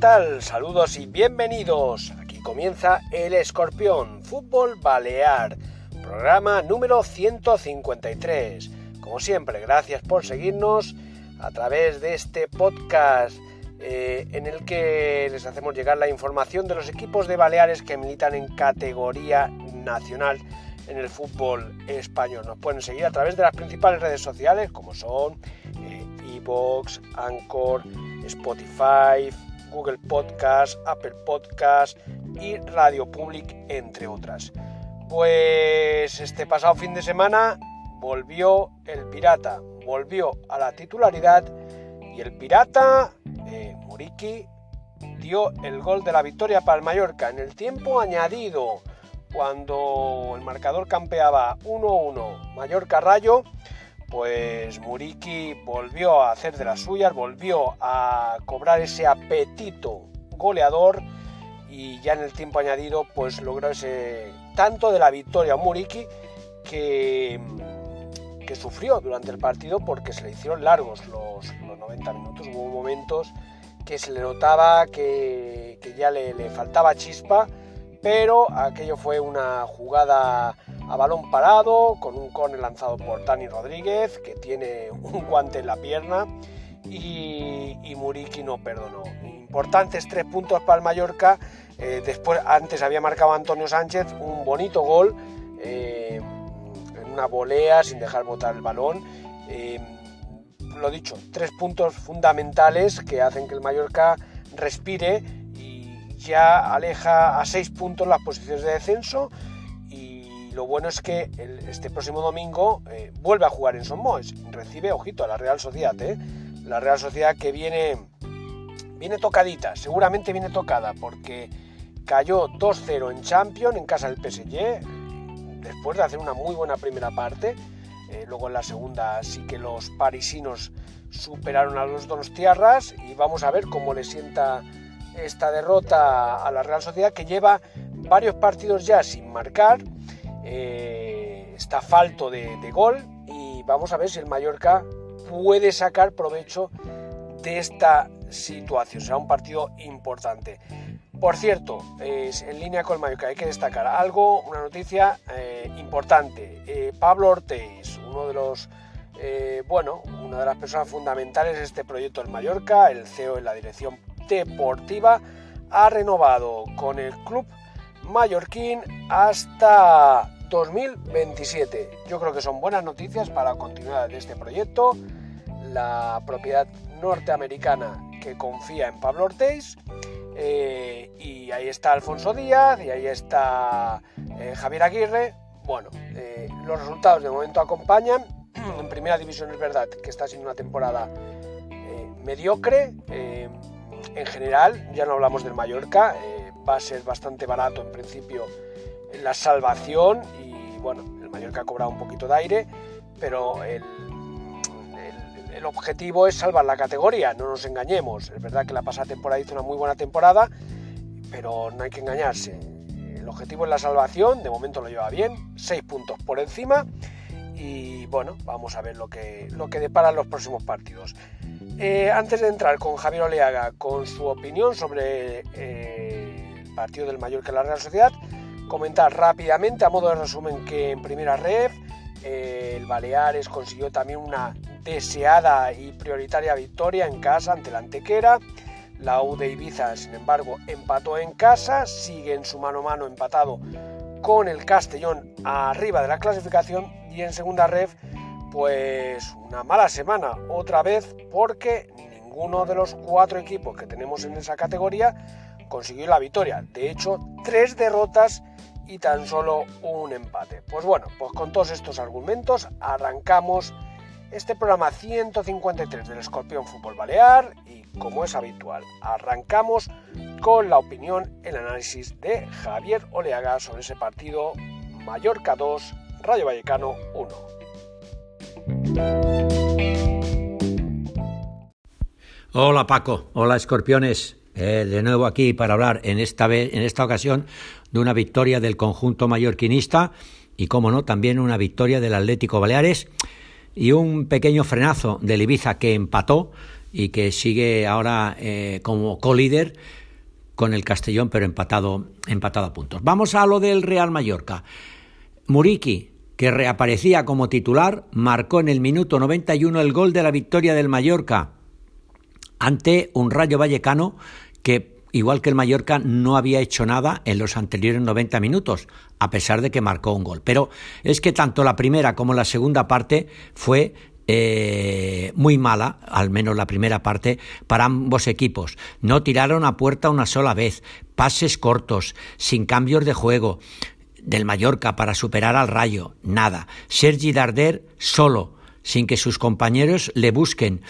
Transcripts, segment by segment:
Tal? Saludos y bienvenidos. Aquí comienza El Escorpión, Fútbol Balear, programa número 153. Como siempre, gracias por seguirnos a través de este podcast eh, en el que les hacemos llegar la información de los equipos de Baleares que militan en categoría nacional en el fútbol español. Nos pueden seguir a través de las principales redes sociales como son eh, Evox, Anchor, Spotify, Google Podcast, Apple Podcast y Radio Public, entre otras. Pues este pasado fin de semana volvió el Pirata, volvió a la titularidad y el Pirata, eh, Muriki, dio el gol de la victoria para el Mallorca en el tiempo añadido, cuando el marcador campeaba 1-1 Mallorca-Rayo pues Muriki volvió a hacer de las suyas, volvió a cobrar ese apetito goleador y ya en el tiempo añadido pues logró ese tanto de la victoria Muriki que, que sufrió durante el partido porque se le hicieron largos los, 90 minutos, hubo momentos que se le notaba que, ya le faltaba chispa, pero aquello fue una jugada a balón parado, con un cone lanzado por Dani Rodríguez, que tiene un guante en la pierna, y, Muriki no perdonó. Importantes tres puntos para el Mallorca. Eh, después, antes había marcado Antonio Sánchez un bonito gol eh, en una volea sin dejar botar el balón. Eh, lo dicho, tres puntos fundamentales que hacen que el Mallorca respire y ya aleja a seis puntos las posiciones de descenso lo bueno es que este próximo domingo eh, vuelve a jugar en Son Recibe, ojito, a la Real Sociedad. ¿eh? La Real Sociedad que viene, viene tocadita, seguramente viene tocada, porque cayó 2-0 en Champions en casa del PSG, después de hacer una muy buena primera parte. Eh, luego en la segunda sí que los parisinos superaron a los dos tierras y vamos a ver cómo le sienta esta derrota a la Real Sociedad que lleva varios partidos ya sin marcar eh, está falto de, gol y vamos a ver si el Mallorca puede sacar provecho de esta situación. Será un partido importante. Por cierto, es en línea con el Mallorca hay que destacar algo, una noticia eh, importante. Eh, Pablo Ortiz, uno de los, bueno, una de las personas fundamentales de este proyecto del Mallorca, el CEO en la dirección deportiva, ha renovado con el club mallorquín hasta 2027. Yo creo que son buenas noticias para la continuidad de este proyecto. La propiedad norteamericana que confía en Pablo Ortiz. Eh, y ahí está Alfonso Díaz y ahí está eh, Javier Aguirre. Bueno, eh, los resultados de momento acompañan. En primera división es verdad que está siendo una temporada mediocre. en general, ya no hablamos del Mallorca, va a ser bastante barato en principio la salvación y bueno, el Mallorca ha cobrado un poquito de aire, pero el, el, objetivo es salvar la categoría, no nos engañemos. Es verdad que la pasada temporada hizo una muy buena temporada, pero no hay que engañarse. El objetivo es la salvación, de momento lo lleva bien, seis puntos por encima y bueno, vamos a ver lo que, lo que deparan los próximos partidos. Eh, antes de entrar con Javier Oleaga con su opinión sobre eh, el partido del Mallorca y la Real Sociedad, Comentar rápidamente, a modo de resumen, que en primera red eh, el Baleares consiguió también una deseada y prioritaria victoria en casa ante la Antequera. La U de Ibiza, sin embargo, empató en casa, sigue en su mano a mano empatado con el Castellón arriba de la clasificación y en segunda ref pues una mala semana otra vez porque ninguno de los cuatro equipos que tenemos en esa categoría consiguió la victoria. De hecho, tres derrotas y tan solo un empate. Pues bueno, pues con todos estos argumentos arrancamos este programa 153 del Escorpión Fútbol Balear y como es habitual, arrancamos con la opinión, el análisis de Javier Oleaga sobre ese partido Mallorca 2, Rayo Vallecano 1. Hola Paco, hola Escorpiones. Eh, de nuevo aquí para hablar en esta, vez, en esta ocasión de una victoria del conjunto mallorquinista y, como no, también una victoria del Atlético Baleares y un pequeño frenazo del Ibiza que empató y que sigue ahora eh, como co-líder con el Castellón, pero empatado, empatado a puntos. Vamos a lo del Real Mallorca. Muriki, que reaparecía como titular, marcó en el minuto 91 el gol de la victoria del Mallorca ante un Rayo Vallecano que igual que el Mallorca, no había hecho nada en los anteriores 90 minutos, a pesar de que marcó un gol. Pero es que tanto la primera como la segunda parte fue eh, muy mala, al menos la primera parte, para ambos equipos. No tiraron a puerta una sola vez, pases cortos, sin cambios de juego del Mallorca para superar al Rayo, nada. Sergi Darder solo, sin que sus compañeros le busquen.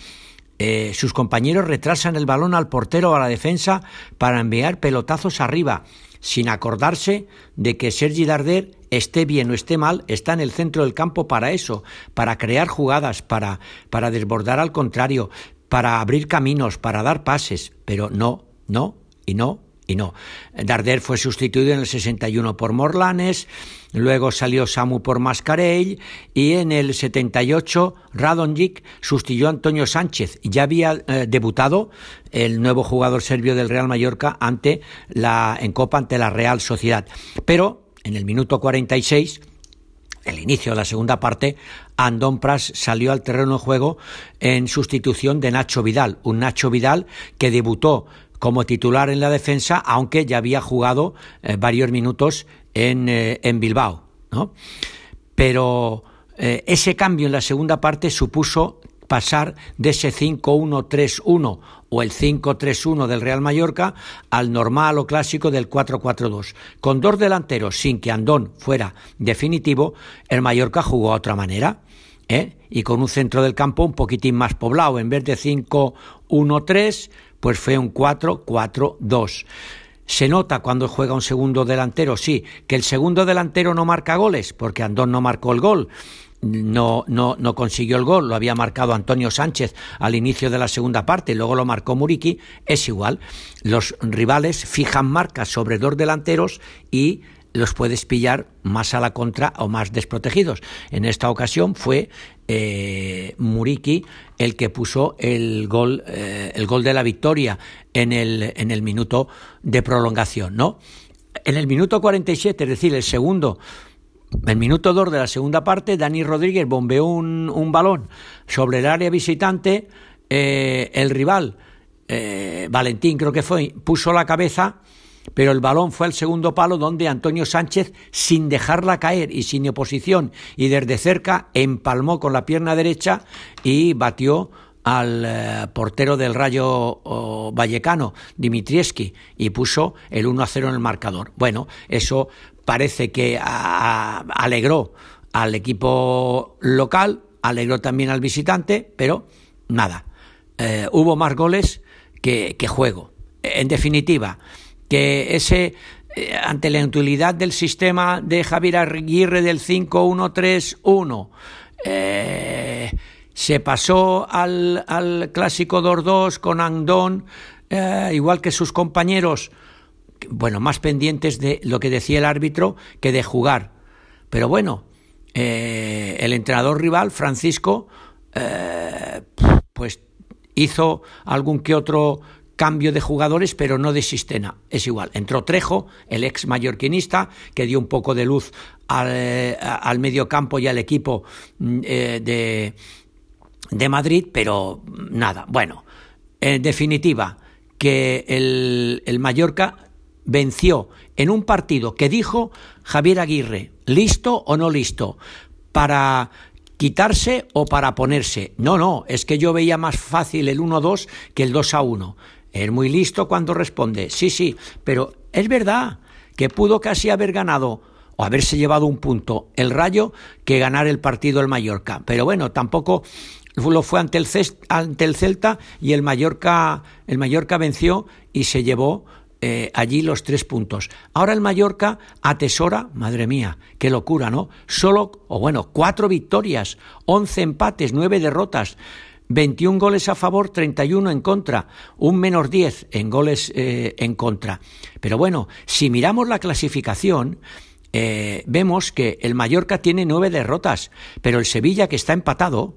Eh, sus compañeros retrasan el balón al portero o a la defensa para enviar pelotazos arriba, sin acordarse de que Sergi Darder esté bien o esté mal, está en el centro del campo para eso, para crear jugadas, para, para desbordar al contrario, para abrir caminos, para dar pases, pero no, no y no y no. Darder fue sustituido en el 61 por Morlanes, luego salió Samu por Mascarell y en el 78 Radonjic sustituyó a Antonio Sánchez. Ya había eh, debutado el nuevo jugador serbio del Real Mallorca ante la, en Copa ante la Real Sociedad. Pero en el minuto 46 el inicio de la segunda parte, Andón Pras salió al terreno de juego en sustitución de Nacho Vidal, un Nacho Vidal que debutó como titular en la defensa, aunque ya había jugado eh, varios minutos en, eh, en Bilbao. Pero eh, ese cambio en la segunda parte supuso pasar de ese 5-1-3-1 o el 5-3-1 del Real Mallorca al normal o clásico del 4-4-2. Con dos delanteros sin que Andón fuera definitivo, el Mallorca jugó a otra manera. Y con un centro del campo un poquitín más poblado. En vez de 5-1-3, pues fue un 4-4-2. Se nota cuando juega un segundo delantero, sí, que el segundo delantero no marca goles, porque Andón no marcó el gol, no, no, no consiguió el gol, lo había marcado Antonio Sánchez al inicio de la segunda parte, luego lo marcó Muriqui, es igual. Los rivales fijan marcas sobre dos delanteros y los puedes pillar más a la contra o más desprotegidos. En esta ocasión fue eh, Muriki el que puso el gol, eh, el gol de la victoria en el, en el minuto de prolongación, ¿no? En el minuto 47, es decir, el segundo, el minuto 2 de la segunda parte, Dani Rodríguez bombeó un, un balón sobre el área visitante, eh, el rival, Valentín creo que fue, puso la cabeza pero el balón fue al segundo palo donde Antonio Sánchez, sin dejarla caer y sin oposición y desde cerca, empalmó con la pierna derecha y batió al eh, portero del Rayo Vallecano, Dimitrieski, y puso el 1 a 0 en el marcador. Bueno, eso parece que alegró al equipo local, alegró también al visitante, pero nada, eh, hubo más goles que juego. En definitiva, que ese eh, ante la inutilidad del sistema de Javier Aguirre del 5-1-3-1 eh, se pasó al, al clásico 2-2 con Andón, eh, igual que sus compañeros, bueno, más pendientes de lo que decía el árbitro que de jugar. Pero bueno, el entrenador rival, Francisco, pues hizo algún que otro cambio de jugadores, pero no de sistema. Es igual. Entró Trejo, el ex mallorquinista, que dio un poco de luz al, eh, al medio campo y al equipo mm, eh, de, de Madrid, pero nada. Bueno, en definitiva, que el, el Mallorca venció en un partido que dijo Javier Aguirre, listo o no listo, para quitarse o para ponerse. No, no, es que yo veía más fácil el 1-2 que el 2-1. Es muy listo cuando responde, sí, sí, pero es verdad que pudo casi haber ganado o haberse llevado un punto el Rayo que ganar el partido el Mallorca. Pero bueno, tampoco lo fue ante el, ante el Celta y el Mallorca, el Mallorca venció y se llevó eh, allí los tres puntos. Ahora el Mallorca atesora, madre mía, qué locura, ¿no? Solo, o bueno, cuatro victorias, once empates, nueve derrotas. 21 goles a favor, 31 en contra, un menos 10 en goles eh, en contra. Pero bueno, si miramos la clasificación, eh, vemos que el Mallorca tiene nueve derrotas, pero el Sevilla, que está empatado,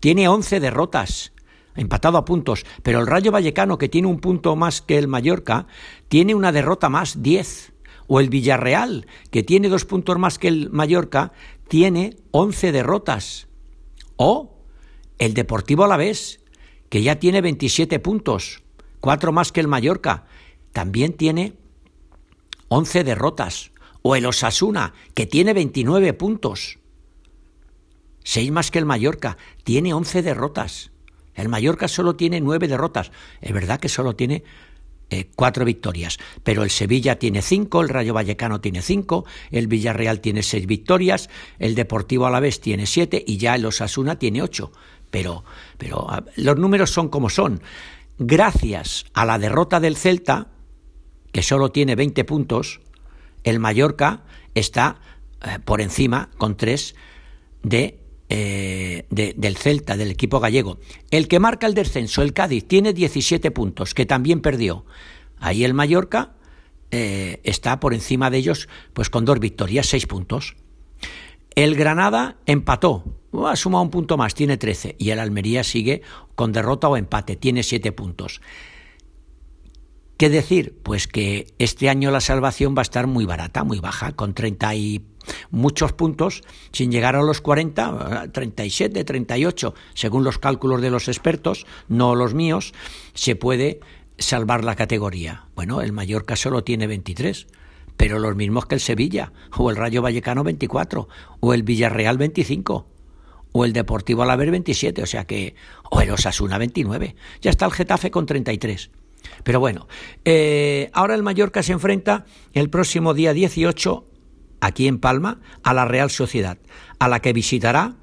tiene once derrotas, empatado a puntos, pero el Rayo Vallecano, que tiene un punto más que el Mallorca, tiene una derrota más, diez. O el Villarreal, que tiene dos puntos más que el Mallorca, tiene once derrotas. O el Deportivo Alavés, que ya tiene 27 puntos, cuatro más que el Mallorca, también tiene 11 derrotas. O el Osasuna, que tiene 29 puntos, seis más que el Mallorca, tiene 11 derrotas. El Mallorca solo tiene nueve derrotas. Es verdad que solo tiene eh, cuatro victorias, pero el Sevilla tiene cinco, el Rayo Vallecano tiene cinco, el Villarreal tiene seis victorias, el Deportivo Alavés tiene siete y ya el Osasuna tiene ocho pero, pero los números son como son. Gracias a la derrota del Celta, que solo tiene 20 puntos, el Mallorca está eh, por encima con 3 eh, de, del Celta, del equipo gallego. El que marca el descenso, el Cádiz, tiene 17 puntos, que también perdió. Ahí el Mallorca eh, está por encima de ellos, pues con dos victorias, seis puntos. El Granada empató ha sumado un punto más, tiene 13. Y el Almería sigue con derrota o empate, tiene 7 puntos. ¿Qué decir? Pues que este año la salvación va a estar muy barata, muy baja, con 30 y muchos puntos, sin llegar a los 40, 37, 38, según los cálculos de los expertos, no los míos, se puede salvar la categoría. Bueno, el Mallorca solo tiene 23, pero los mismos que el Sevilla, o el Rayo Vallecano 24, o el Villarreal 25 o el Deportivo Alavés 27, o sea que, o el Osasuna 29. Ya está el Getafe con 33. Pero bueno, eh, ahora el Mallorca se enfrenta el próximo día 18, aquí en Palma, a la Real Sociedad, a la que visitará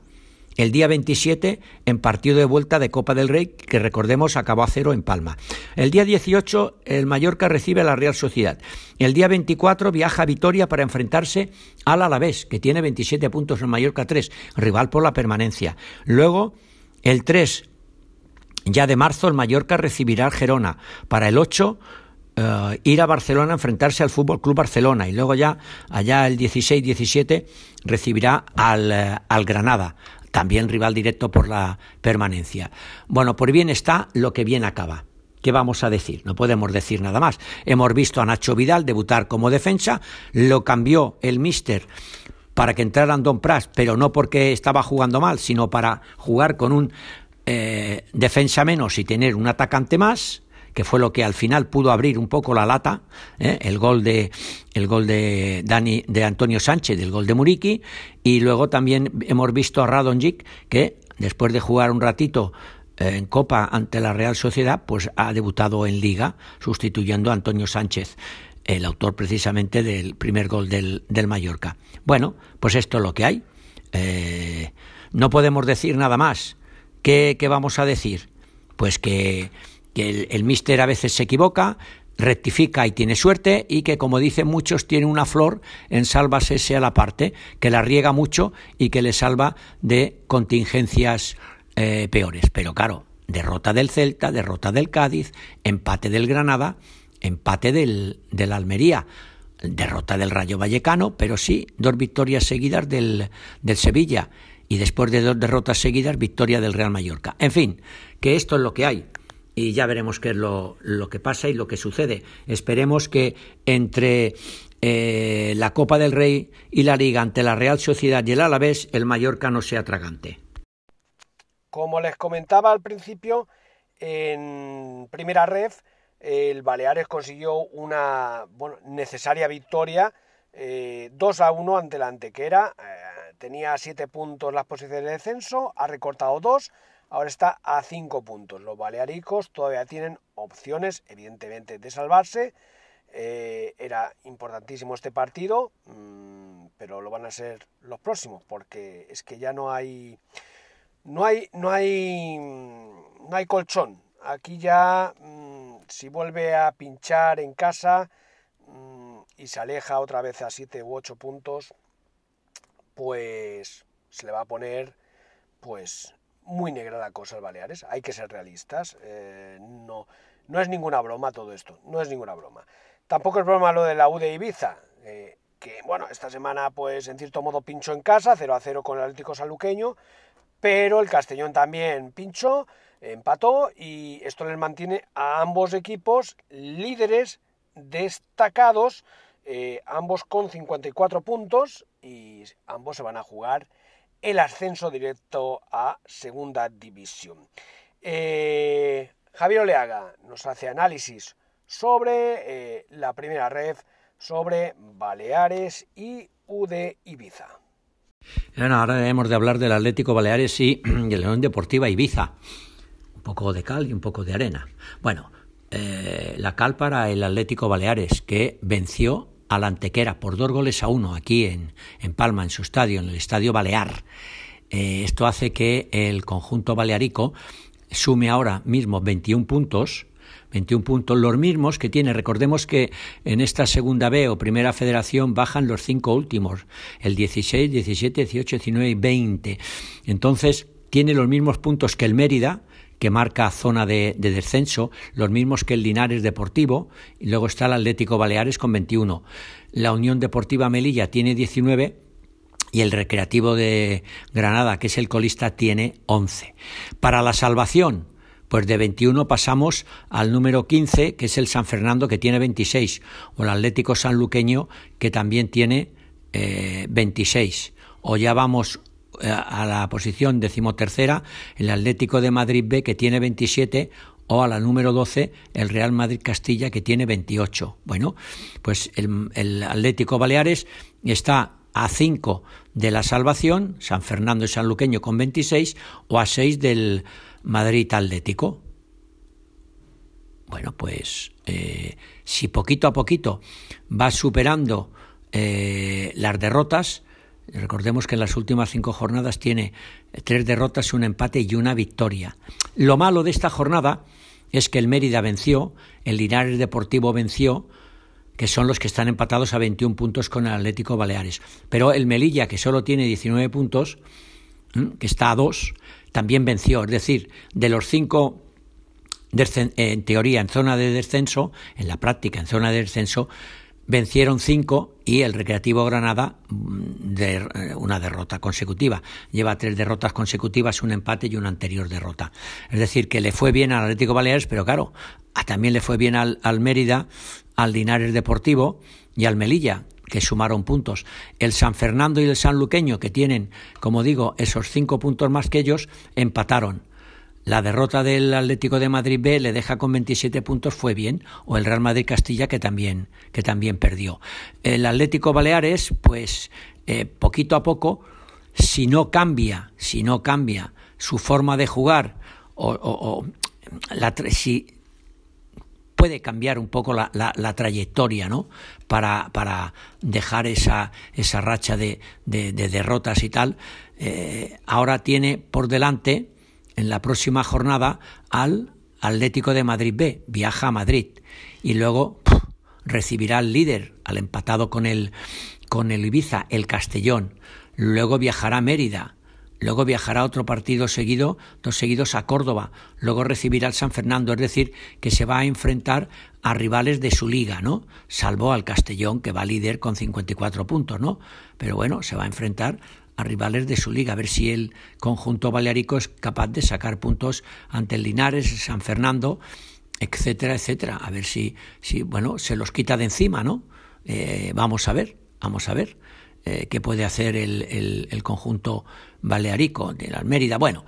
el día 27 en partido de vuelta de Copa del Rey, que recordemos acabó a cero en Palma. El día 18 el Mallorca recibe a la Real Sociedad. El día 24 viaja a Vitoria para enfrentarse al Alavés, que tiene 27 puntos en Mallorca 3, rival por la permanencia. Luego, el 3 ya de marzo, el Mallorca recibirá al Gerona. Para el 8 eh, ir a Barcelona a enfrentarse al Fútbol Club Barcelona y luego ya allá el 16-17 recibirá al, eh, al Granada también rival directo por la permanencia. Bueno, por bien está lo que bien acaba. ¿Qué vamos a decir? No podemos decir nada más. Hemos visto a Nacho Vidal debutar como defensa, lo cambió el míster para que entrara Don Pras, pero no porque estaba jugando mal, sino para jugar con un eh, defensa menos y tener un atacante más que fue lo que al final pudo abrir un poco la lata, ¿eh? el gol de el gol de Dani de Antonio Sánchez, el gol de Muriqui, y luego también hemos visto a Radonjic que después de jugar un ratito eh, en Copa ante la Real Sociedad, pues ha debutado en Liga, sustituyendo a Antonio Sánchez, el autor precisamente del primer gol del, del Mallorca. Bueno, pues esto es lo que hay. Eh, no podemos decir nada más. ¿Qué, ¿Qué, vamos a decir? Pues que que el, míster a veces se equivoca, rectifica y tiene suerte y que, como dicen muchos, tiene una flor en sálvase a la parte, que la riega mucho y que le salva de contingencias eh, peores. Pero claro, derrota del Celta, derrota del Cádiz, empate del Granada, empate del, del Almería, derrota del Rayo Vallecano, pero sí dos victorias seguidas del, del Sevilla y después de dos derrotas seguidas, victoria del Real Mallorca. En fin, que esto es lo que hay y ya veremos qué es lo, que pasa y lo que sucede. Esperemos que entre eh, la Copa del Rey y la Liga ante la Real Sociedad y el Alavés, el Mallorca no sea tragante. Como les comentaba al principio, en primera ref el Baleares consiguió una bueno, necesaria victoria 2 eh, a 1 ante la Antequera. Eh, tenía 7 puntos las posiciones de descenso, ha recortado 2, ahora está a 5 puntos. Los balearicos todavía tienen opciones, evidentemente, de salvarse. Eh, era importantísimo este partido, mm, pero lo van a ser los próximos, porque es que ya no hay. No hay. No hay. No hay colchón. Aquí ya. Mm, si vuelve a pinchar en casa mm, y se aleja otra vez a 7 u 8 puntos, pues se le va a poner pues muy negra la cosa al Baleares. Hay que ser realistas. Eh, no, no es ninguna broma todo esto. No es ninguna broma. Tampoco es broma lo de la U de Ibiza. Eh, que bueno, esta semana pues en cierto modo pinchó en casa, 0 a 0 con el Atlético Saluqueño, pero el Castellón también pinchó, empató y esto les mantiene a ambos equipos líderes destacados, eh, ambos con 54 puntos y ambos se van a jugar el ascenso directo a Segunda División. Eh, Javier Oleaga nos hace análisis sobre eh, la primera red, sobre Baleares y UD Ibiza. Bueno, ahora hemos de hablar del Atlético Baleares y de León Deportiva Ibiza. Un poco de cal y un poco de arena. Bueno, eh, la cal para el Atlético Baleares, que venció a la Antequera por dos goles a uno aquí en, en Palma, en su estadio, en el Estadio Balear. Eh, esto hace que el conjunto balearico sume ahora mismo 21 puntos, 21 puntos, los mismos que tiene. Recordemos que en esta segunda B o primera federación bajan los cinco últimos, el 16, 17, 18, 19 y 20. Entonces, tiene los mismos puntos que el Mérida, que marca zona de, descenso, los mismos que el Linares Deportivo, y luego está el Atlético Baleares con 21. La Unión Deportiva Melilla tiene 19 y el Recreativo de Granada, que es el colista, tiene 11. Para la salvación, pues de 21 pasamos al número 15, que es el San Fernando, que tiene 26, o el Atlético Sanluqueño, que también tiene 26. Eh, o ya vamos a la posición decimotercera el Atlético de Madrid B que tiene 27 o a la número 12 el Real Madrid Castilla que tiene 28. Bueno, pues el, Atlético Baleares está a 5 de la salvación, San Fernando y San Luqueño con 26 o a 6 del Madrid Atlético. Bueno, pues eh, si poquito a poquito va superando eh, las derrotas, Recordemos que en las últimas cinco jornadas tiene tres derrotas, un empate y una victoria. Lo malo de esta jornada es que el Mérida venció, el Linares Deportivo venció, que son los que están empatados a 21 puntos con el Atlético Baleares. Pero el Melilla, que solo tiene 19 puntos, que está a dos, también venció. Es decir, de los cinco en teoría en zona de descenso, en la práctica en zona de descenso, vencieron cinco y el Recreativo Granada mm, eh, una derrota consecutiva. Lleva tres derrotas consecutivas, un empate y una anterior derrota. Es decir, que le fue bien al Atlético Baleares, pero claro, también le fue bien al, al Mérida, al Linares Deportivo y al Melilla, que sumaron puntos. El San Fernando y el San Luqueño, que tienen, como digo, esos cinco puntos más que ellos, empataron. La derrota del Atlético de Madrid B le deja con 27 puntos, fue bien, o el Real Madrid Castilla que también, que también perdió. El Atlético Baleares, pues eh, poquito a poco, si no cambia, si no cambia su forma de jugar, o, la, si puede cambiar un poco la, trayectoria, ¿no? Para, para dejar esa, esa racha de, derrotas y tal. Eh, ahora tiene por delante en la próxima jornada al Atlético de Madrid B, viaja a Madrid y luego recibirá al líder, al empatado con el, con el Ibiza, el Castellón, luego viajará a Mérida, luego viajará otro partido seguido, dos seguidos a Córdoba, luego recibirá al San Fernando, es decir, que se va a enfrentar a rivales de su liga, ¿no? Salvo al Castellón, que va líder con 54 puntos, ¿no? Pero bueno, se va a enfrentar a rivales de su liga, a ver si el conjunto balearico es capaz de sacar puntos ante el Linares, San Fernando, etcétera, etcétera. A ver si, si bueno, se los quita de encima, ¿no? Eh, vamos a ver, vamos a ver eh, qué puede hacer el, el, conjunto balearico de la Mérida. Bueno,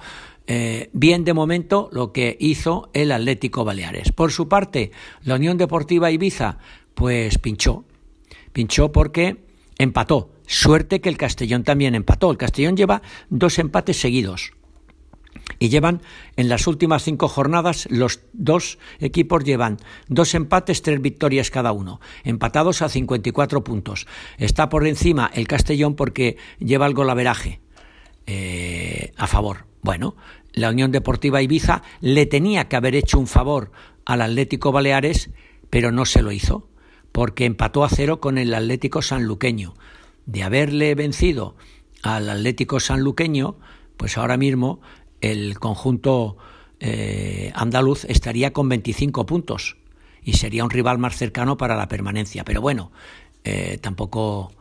eh, bien de momento lo que hizo el Atlético Baleares. Por su parte, la Unión Deportiva Ibiza, pues pinchó. Pinchó porque empató. Suerte que el Castellón también empató. El Castellón lleva dos empates seguidos. Y llevan en las últimas cinco jornadas, los dos equipos llevan dos empates, tres victorias cada uno, empatados a 54 puntos. Está por encima el Castellón porque lleva el golaveraje eh, a favor. Bueno, la Unión Deportiva Ibiza le tenía que haber hecho un favor al Atlético Baleares, pero no se lo hizo, porque empató a cero con el Atlético Sanluqueño. De haberle vencido al Atlético Sanluqueño, pues ahora mismo el conjunto eh, andaluz estaría con 25 puntos y sería un rival más cercano para la permanencia. Pero bueno, eh, tampoco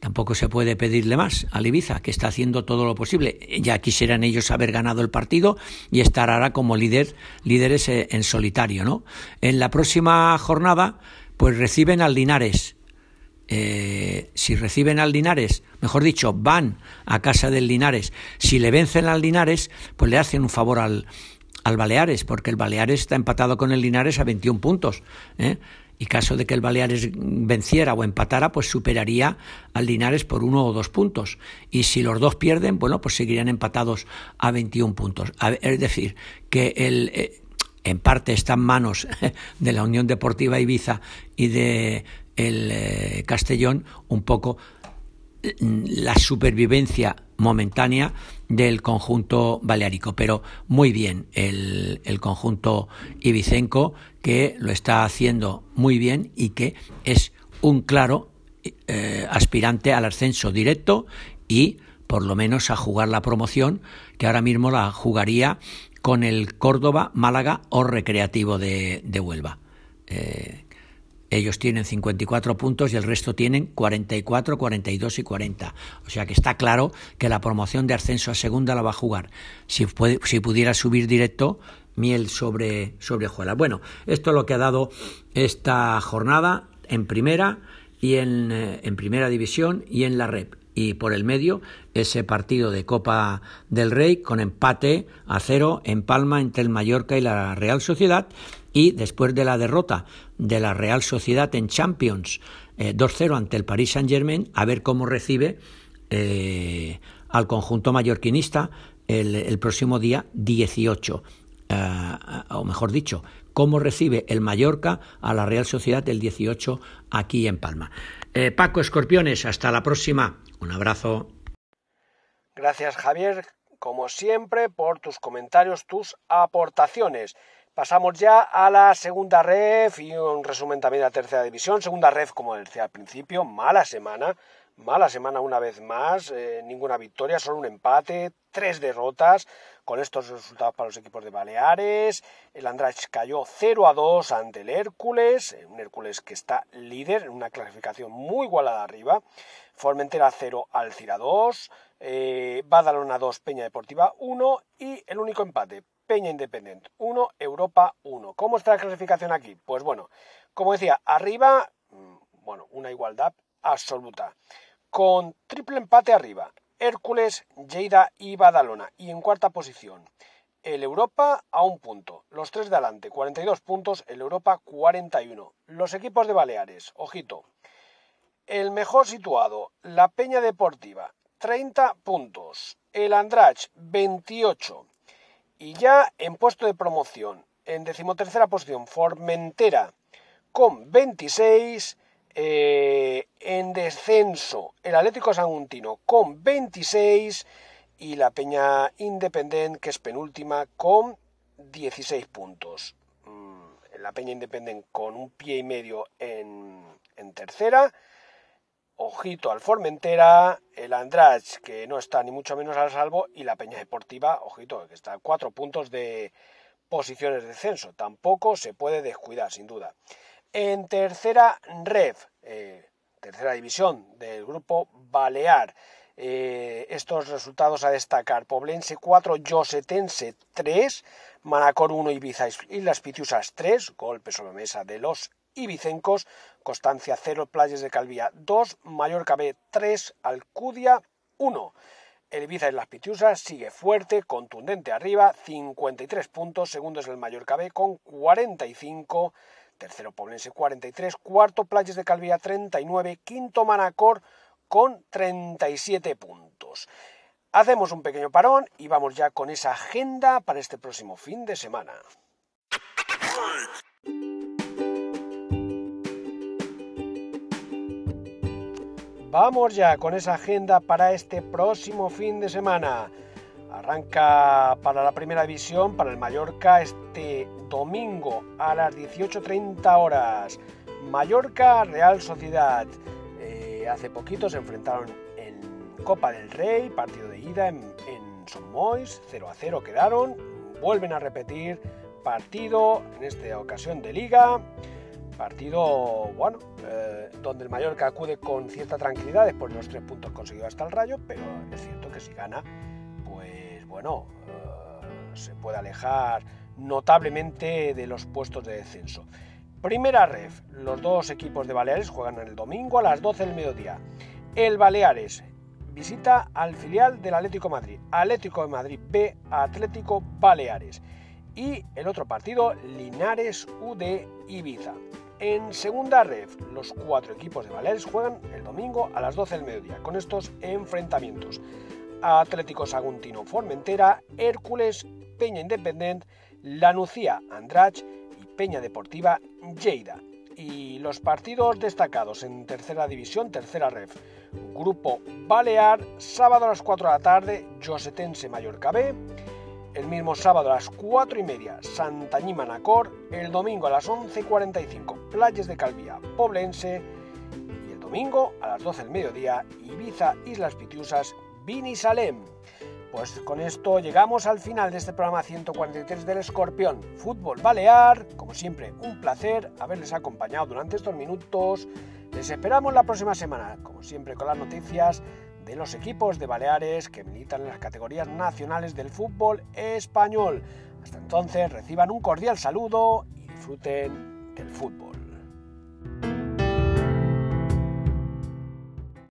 Tampoco se puede pedirle más al Ibiza, que está haciendo todo lo posible. Ya quisieran ellos haber ganado el partido y estar ahora como líder, líderes eh, en solitario, ¿no? En la próxima jornada, pues reciben al Linares. Eh, si reciben al Linares, mejor dicho, van a casa del Linares. Si le vencen al Linares, pues le hacen un favor al, al Baleares, porque el Baleares está empatado con el Linares a 21 puntos. ¿eh? y caso de que el Baleares venciera o empatara, pues superaría al Linares por uno o dos puntos. Y si los dos pierden, bueno, pues seguirían empatados a 21 puntos. Es decir, que el, eh, en parte está en manos de la Unión Deportiva Ibiza y de el eh, Castellón un poco mm, la supervivencia momentánea del conjunto baleárico, pero muy bien el, el conjunto ibicenco que lo está haciendo muy bien y que es un claro eh, aspirante al ascenso directo y por lo menos a jugar la promoción que ahora mismo la jugaría con el Córdoba, Málaga o Recreativo de, Huelva. Eh, ellos tienen 54 puntos y el resto tienen 44, 42 y 40. O sea que está claro que la promoción de ascenso a segunda la va a jugar. Si, si pudiera subir directo, miel sobre, sobre Bueno, esto es lo que ha dado esta jornada en primera y en, eh, en primera división y en la red y por el medio ese partido de Copa del Rey con empate a cero en Palma entre el Mallorca y la Real Sociedad y después de la derrota de la Real Sociedad en Champions 2-0 eh, ante el Paris Saint Germain a ver cómo recibe eh, al conjunto mallorquinista el, próximo día 18 eh, o mejor dicho, cómo recibe el Mallorca a la Real Sociedad el 18 aquí en Palma. Paco Escorpiones, hasta la próxima. Un abrazo. Gracias Javier, como siempre, por tus comentarios, tus aportaciones. Pasamos ya a la segunda ref y un resumen también de la tercera división. Segunda ref, como decía al principio, mala semana. Mala semana una vez más, eh, ninguna victoria, solo un empate, tres derrotas con estos resultados para los equipos de Baleares. El Andrach cayó 0 a 2 ante el Hércules, eh, un Hércules que está líder en una clasificación muy igualada arriba. Formentera 0, Alcira 2, eh, Badalona 2, Peña Deportiva 1 y el único empate, Peña Independiente 1, Europa 1. ¿Cómo está la clasificación aquí? Pues bueno, como decía, arriba, mm, bueno, una igualdad absoluta con triple empate arriba, Hércules, Lleida y Badalona. Y en cuarta posición, el Europa a un punto. Los tres de adelante, 42 puntos, el Europa 41. Los equipos de Baleares, ojito. El mejor situado, la Peña Deportiva, 30 puntos. El Andrach, 28. Y ya en puesto de promoción, en decimotercera posición, Formentera, con 26. Eh, en descenso, el Atlético Saguntino con 26 y la Peña Independent, que es penúltima, con 16 puntos. Mm, la Peña Independent con un pie y medio en, tercera. Ojito al Formentera, el Andrach, que no está ni mucho menos al salvo, y la Peña Deportiva, ojito, que está a cuatro puntos de posiciones de descenso. Tampoco se puede descuidar, sin duda. En tercera red, eh, tercera división del grupo Balear. Eh, estos resultados a destacar. Poblense 4, Yosetense 3, Manacor 1, Ibiza y Las Pitiusas 3, golpe sobre mesa de los ibicencos, Constancia 0, Playas de Calvía 2, Mallorca B 3, Alcudia 1. el Ibiza y las Pitiusas sigue fuerte, contundente arriba, 53 puntos, segundo es el Mallorca B con 45, tercero Poblense 43, cuarto Playas de Calvía 39, quinto Manacor con 37 puntos. Hacemos un pequeño parón y vamos ya con esa agenda para este próximo fin de semana. Vamos ya con esa agenda para este próximo fin de semana. Arranca para la primera división, para el Mallorca, este domingo a las 18.30 horas. Mallorca Real Sociedad. Eh, hace poquito se enfrentaron Copa del Rey, partido de ida en, en Son 0 a 0 quedaron, vuelven a repetir partido, en esta ocasión de liga, partido, bueno, eh, donde el Mallorca acude con cierta tranquilidad después de los tres puntos conseguidos hasta el Rayo, pero es cierto que si gana, bueno, eh, se puede alejar notablemente de los puestos de descenso. Primera ref, los dos equipos de Baleares juegan el domingo a las 12 del mediodía. El Baleares visita al filial del Atlético Madrid, Atlético de Madrid B, Atlético Baleares. Y el otro partido, Linares UD Ibiza. En segunda red, los cuatro equipos de Baleares juegan el domingo a las 12 del mediodía con estos enfrentamientos. Atlético Saguntino Formentera, Hércules, Peña Independent, Lanucía Andrach y Peña Deportiva Lleida. Y los partidos destacados en tercera división, tercera ref. Grupo Balear, sábado a las 4 de la tarde, Josetense Mallorca B. El mismo sábado a las 4 y media, Santañí Manacor. El domingo a las 11.45, Playas de Calvía, Poblense. Y el domingo a las 12 del mediodía, Ibiza, Islas Pitiusas, Vini Salem. Pues con esto llegamos al final de este programa 143 del Escorpión Fútbol Balear. Como siempre, un placer haberles acompañado durante estos minutos. Les esperamos la próxima semana, como siempre, con las noticias de los equipos de Baleares que militan en las categorías nacionales del fútbol español. Hasta entonces, reciban un cordial saludo y disfruten del fútbol.